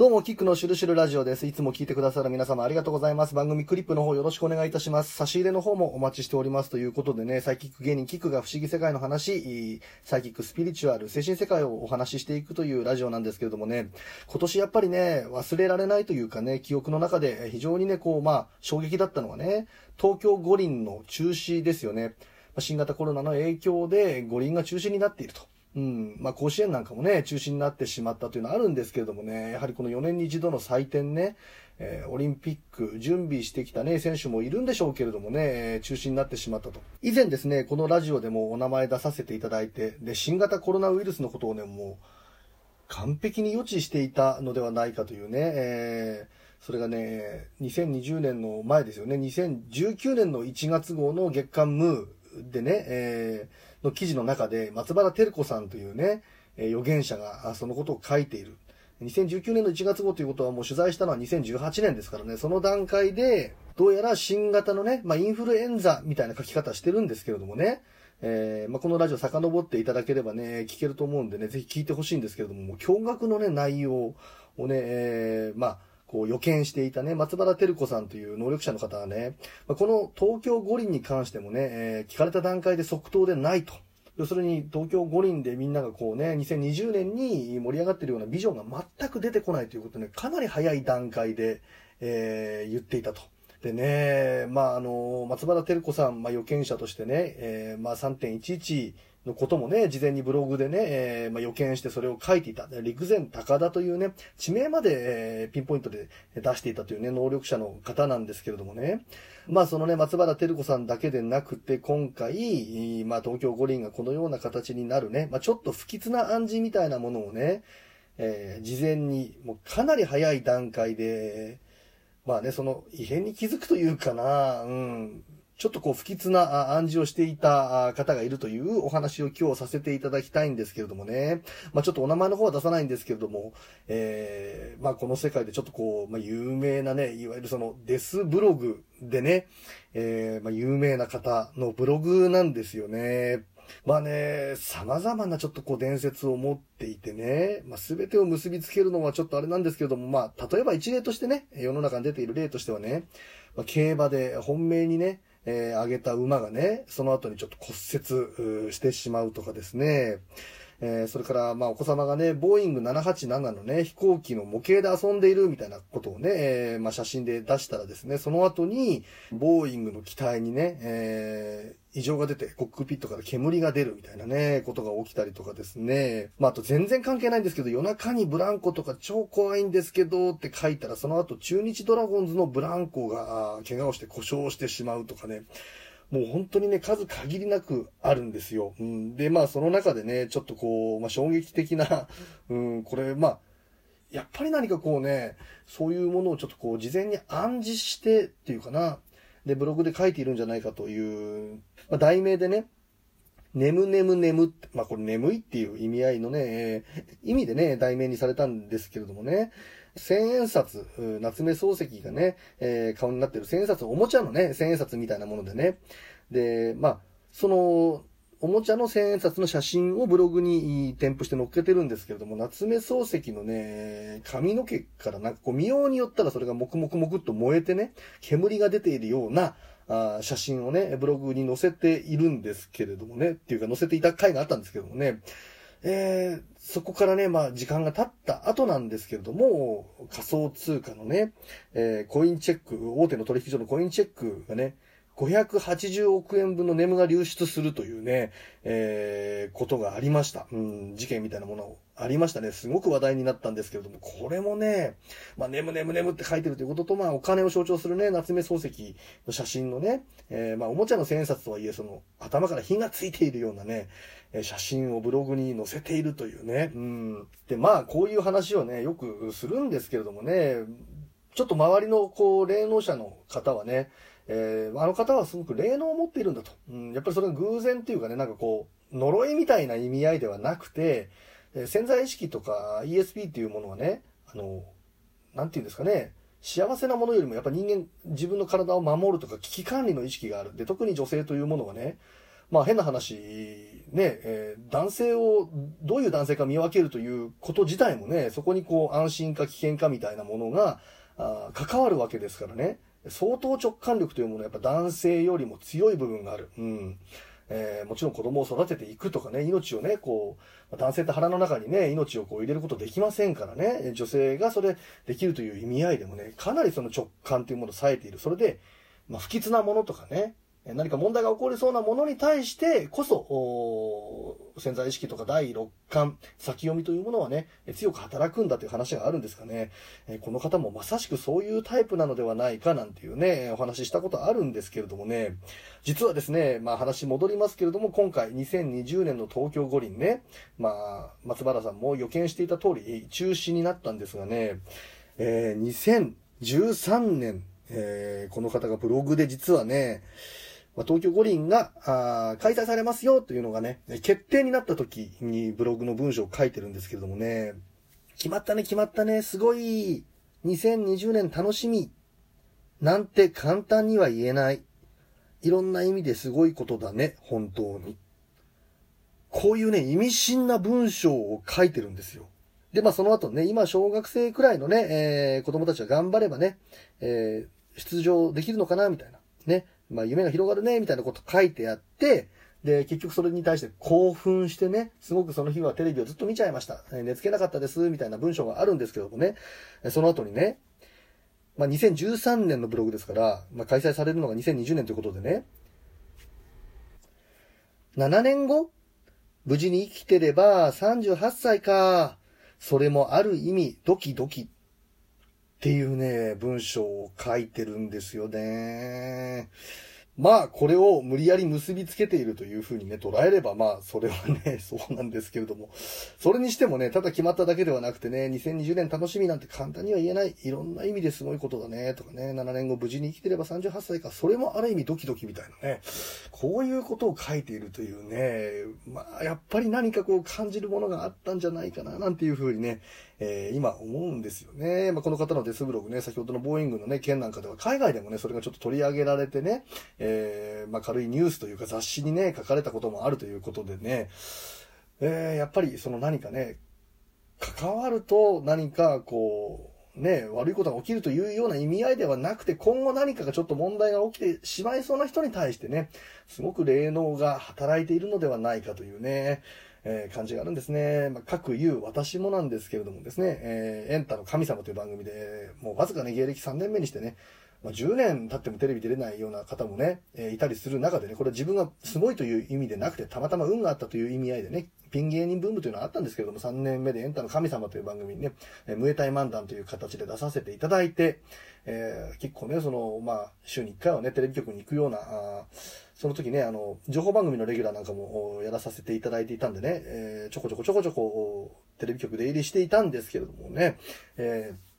どうも、キックのシュルシュルラジオです。いつも聞いてくださる皆様ありがとうございます。番組クリップの方よろしくお願いいたします。差し入れの方もお待ちしておりますということでね、サイキック芸人キックが不思議世界の話、サイキックスピリチュアル、精神世界をお話ししていくというラジオなんですけれどもね、今年やっぱりね、忘れられないというかね、記憶の中で非常にね、こう、まあ、衝撃だったのはね、東京五輪の中止ですよね。新型コロナの影響で五輪が中止になっていると。うん。まあ、甲子園なんかもね、中止になってしまったというのはあるんですけれどもね、やはりこの4年に一度の祭典ね、えー、オリンピック準備してきたね、選手もいるんでしょうけれどもね、え中止になってしまったと。以前ですね、このラジオでもお名前出させていただいて、で、新型コロナウイルスのことをね、もう、完璧に予知していたのではないかというね、えー、それがね、2020年の前ですよね、2019年の1月号の月刊ムーでね、えーの記事の中で、松原照子さんというね、え預言者がそのことを書いている。2019年の1月号ということはもう取材したのは2018年ですからね、その段階で、どうやら新型のね、まあ、インフルエンザみたいな書き方してるんですけれどもね、えー、まあ、このラジオ遡っていただければね、聞けると思うんでね、ぜひ聞いてほしいんですけれども、もう驚愕のね、内容をね、えー、まあ、こう予見していたね、松原照子さんという能力者の方はね、この東京五輪に関してもね、えー、聞かれた段階で即答でないと。要するに東京五輪でみんながこうね、2020年に盛り上がってるようなビジョンが全く出てこないということね、かなり早い段階で、えー、言っていたと。でね、まあ、あの、松原照子さん、まあ、予見者としてね、えー、まあ、3.11のこともね、事前にブログでね、えー、まあ、予見してそれを書いていた。陸前高田というね、地名まで、えー、ピンポイントで出していたというね、能力者の方なんですけれどもね。まあ、そのね、松原照子さんだけでなくて、今回、まあ、東京五輪がこのような形になるね、まあ、ちょっと不吉な暗示みたいなものをね、えー、事前に、もうかなり早い段階で、まあね、その異変に気づくというかな、うん、ちょっとこう不吉な暗示をしていた方がいるというお話を今日させていただきたいんですけれどもね。まあちょっとお名前の方は出さないんですけれども、えー、まあこの世界でちょっとこう、まあ有名なね、いわゆるそのデスブログでね、えー、まあ有名な方のブログなんですよね。まあね、様々なちょっとこう伝説を持っていてね、まあ全てを結びつけるのはちょっとあれなんですけれども、まあ例えば一例としてね、世の中に出ている例としてはね、まあ、競馬で本命にね、えー、上げた馬がね、その後にちょっと骨折してしまうとかですね、えー、それから、まあ、お子様がね、ボーイング787のね、飛行機の模型で遊んでいるみたいなことをね、えー、まあ、写真で出したらですね、その後に、ボーイングの機体にね、え、異常が出て、コックピットから煙が出るみたいなね、ことが起きたりとかですね。まあ、あと全然関係ないんですけど、夜中にブランコとか超怖いんですけどって書いたら、その後中日ドラゴンズのブランコが、怪我をして故障してしまうとかね。もう本当にね、数限りなくあるんですよ。うん、で、まあその中でね、ちょっとこう、まあ衝撃的な、うん、これ、まあ、やっぱり何かこうね、そういうものをちょっとこう、事前に暗示してっていうかな、で、ブログで書いているんじゃないかという、まあ、題名でね、眠眠眠って、まあこれ眠いっていう意味合いのね、意味でね、題名にされたんですけれどもね、千円札、夏目漱石がね、えー、顔になってる千円札、おもちゃのね、千円札みたいなものでね。で、まあ、その、おもちゃの千円札の写真をブログに添付して載っけてるんですけれども、夏目漱石のね、髪の毛からなんかこう見ようによったらそれがもくもくもくっと燃えてね、煙が出ているような、あ写真をね、ブログに載せているんですけれどもね、っていうか載せていた回があったんですけどもね、えー、そこからね、まあ時間が経った後なんですけれども、仮想通貨のね、えー、コインチェック、大手の取引所のコインチェックがね、580億円分のネムが流出するというね、えー、ことがありました。うん、事件みたいなものをありましたね。すごく話題になったんですけれども、これもね、まあ、ネムネムネムって書いてるということと、まあ、お金を象徴するね、夏目漱石の写真のね、えー、まあ、おもちゃの千円札とはいえ、その、頭から火がついているようなね、写真をブログに載せているというね、うん。で、まあ、こういう話をね、よくするんですけれどもね、ちょっと周りの、こう、霊能者の方はね、えー、あの方はすごく霊能を持っているんだと。うん、やっぱりそれが偶然っていうかね、なんかこう、呪いみたいな意味合いではなくて、えー、潜在意識とか ESP っていうものはね、あの、なんていうんですかね、幸せなものよりもやっぱ人間、自分の体を守るとか危機管理の意識がある。で、特に女性というものはね、まあ変な話、ね、えー、男性をどういう男性か見分けるということ自体もね、そこにこう安心か危険かみたいなものが、あ関わるわけですからね。相当直感力というものはやっぱ男性よりも強い部分がある。うん。えー、もちろん子供を育てていくとかね、命をね、こう、男性って腹の中にね、命をこう入れることできませんからね、女性がそれできるという意味合いでもね、かなりその直感というものを冴えている。それで、まあ、不吉なものとかね、何か問題が起こりそうなものに対してこそ、潜在意識とか第六感、先読みというものはね、強く働くんだという話があるんですかね。この方もまさしくそういうタイプなのではないかなんていうね、お話ししたことあるんですけれどもね、実はですね、まあ話戻りますけれども、今回2020年の東京五輪ね、まあ、松原さんも予見していた通り中止になったんですがね、えー、2013年、えー、この方がブログで実はね、まあ、東京五輪があ開催されますよというのがね、決定になった時にブログの文章を書いてるんですけれどもね、決まったね、決まったね、すごい、2020年楽しみ、なんて簡単には言えない。いろんな意味ですごいことだね、本当に。こういうね、意味深な文章を書いてるんですよ。で、まあその後ね、今小学生くらいのね、えー、子供たちが頑張ればね、えー、出場できるのかな、みたいな。ね。まあ、夢が広がるね、みたいなこと書いてあって、で、結局それに対して興奮してね、すごくその日はテレビをずっと見ちゃいました。寝つけなかったです、みたいな文章があるんですけどもね、その後にね、まあ、2013年のブログですから、まあ、開催されるのが2020年ということでね、7年後無事に生きてれば38歳か。それもある意味ドキドキっていうね、文章を書いてるんですよね。まあ、これを無理やり結びつけているというふうにね、捉えれば、まあ、それはね、そうなんですけれども。それにしてもね、ただ決まっただけではなくてね、2020年楽しみなんて簡単には言えない。いろんな意味ですごいことだね、とかね、7年後無事に生きてれば38歳か。それもある意味ドキドキみたいなね。こういうことを書いているというね、まあ、やっぱり何かこう感じるものがあったんじゃないかな、なんていうふうにね、えー、今思うんですよね。まあ、この方のデスブログね、先ほどのボーイングのね、件なんかでは海外でもね、それがちょっと取り上げられてね、えー、えまあ、軽いニュースというか雑誌にね、書かれたこともあるということでね、えー、やっぱりその何かね、関わると何かこう、ね、悪いことが起きるというような意味合いではなくて、今後何かがちょっと問題が起きてしまいそうな人に対してね、すごく霊能が働いているのではないかというね、えー、感じがあるんですね。まあ、各言う私もなんですけれどもですね、えー、エンタの神様という番組で、もうわずかね、芸歴3年目にしてね、まあ、10年経ってもテレビ出れないような方もね、えー、いたりする中でね、これ自分がすごいという意味でなくて、たまたま運があったという意味合いでね、ピン芸人ブームというのはあったんですけれども、3年目でエンタの神様という番組にね、えー、ムエタイ漫談という形で出させていただいて、えー、結構ね、その、まあ、週に1回はね、テレビ局に行くような、あその時ね、あの、情報番組のレギュラーなんかもやらさせていただいていたんでね、えー、ちょこちょこちょこちょこ、テレビ局で入りしていたんですけれどもね、えー、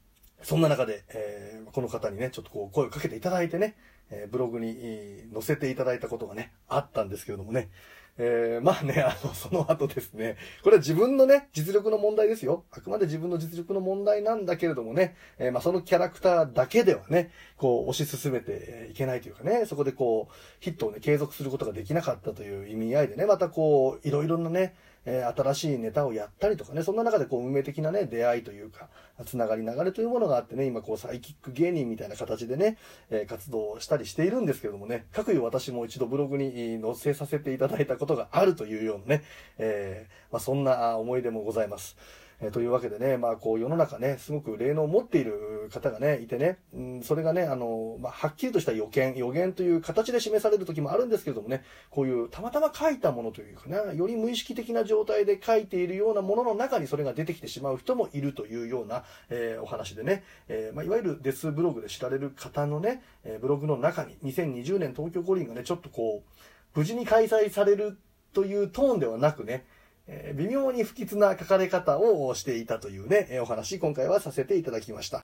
そんな中で、えー、この方にね、ちょっとこう声をかけていただいてね、えブログに載せていただいたことがね、あったんですけれどもね、えー、まあね、あの、その後ですね、これは自分のね、実力の問題ですよ。あくまで自分の実力の問題なんだけれどもね、えー、まあそのキャラクターだけではね、こう、推し進めていけないというかね、そこでこう、ヒットをね、継続することができなかったという意味合いでね、またこう、いろいろなね、えー、新しいネタをやったりとかね、そんな中でこう運命的なね、出会いというか、つながり流れというものがあってね、今こうサイキック芸人みたいな形でね、えー、活動したりしているんですけどもね、各いう私も一度ブログに載せさせていただいたことがあるというようなね、えー、まあ、そんな思い出もございます。えー、というわけでね、まあこう世の中ね、すごく霊能を持っている方がね、いてね、うん、それがね、あの、まあはっきりとした予見、予言という形で示される時もあるんですけれどもね、こういうたまたま書いたものというかね、より無意識的な状態で書いているようなものの中にそれが出てきてしまう人もいるというような、えー、お話でね、えー、まあいわゆるデスブログで知られる方のね、えブログの中に2020年東京五輪がね、ちょっとこう、無事に開催されるというトーンではなくね、え微妙に不吉な書かれ方をしていたというね、お話、今回はさせていただきました。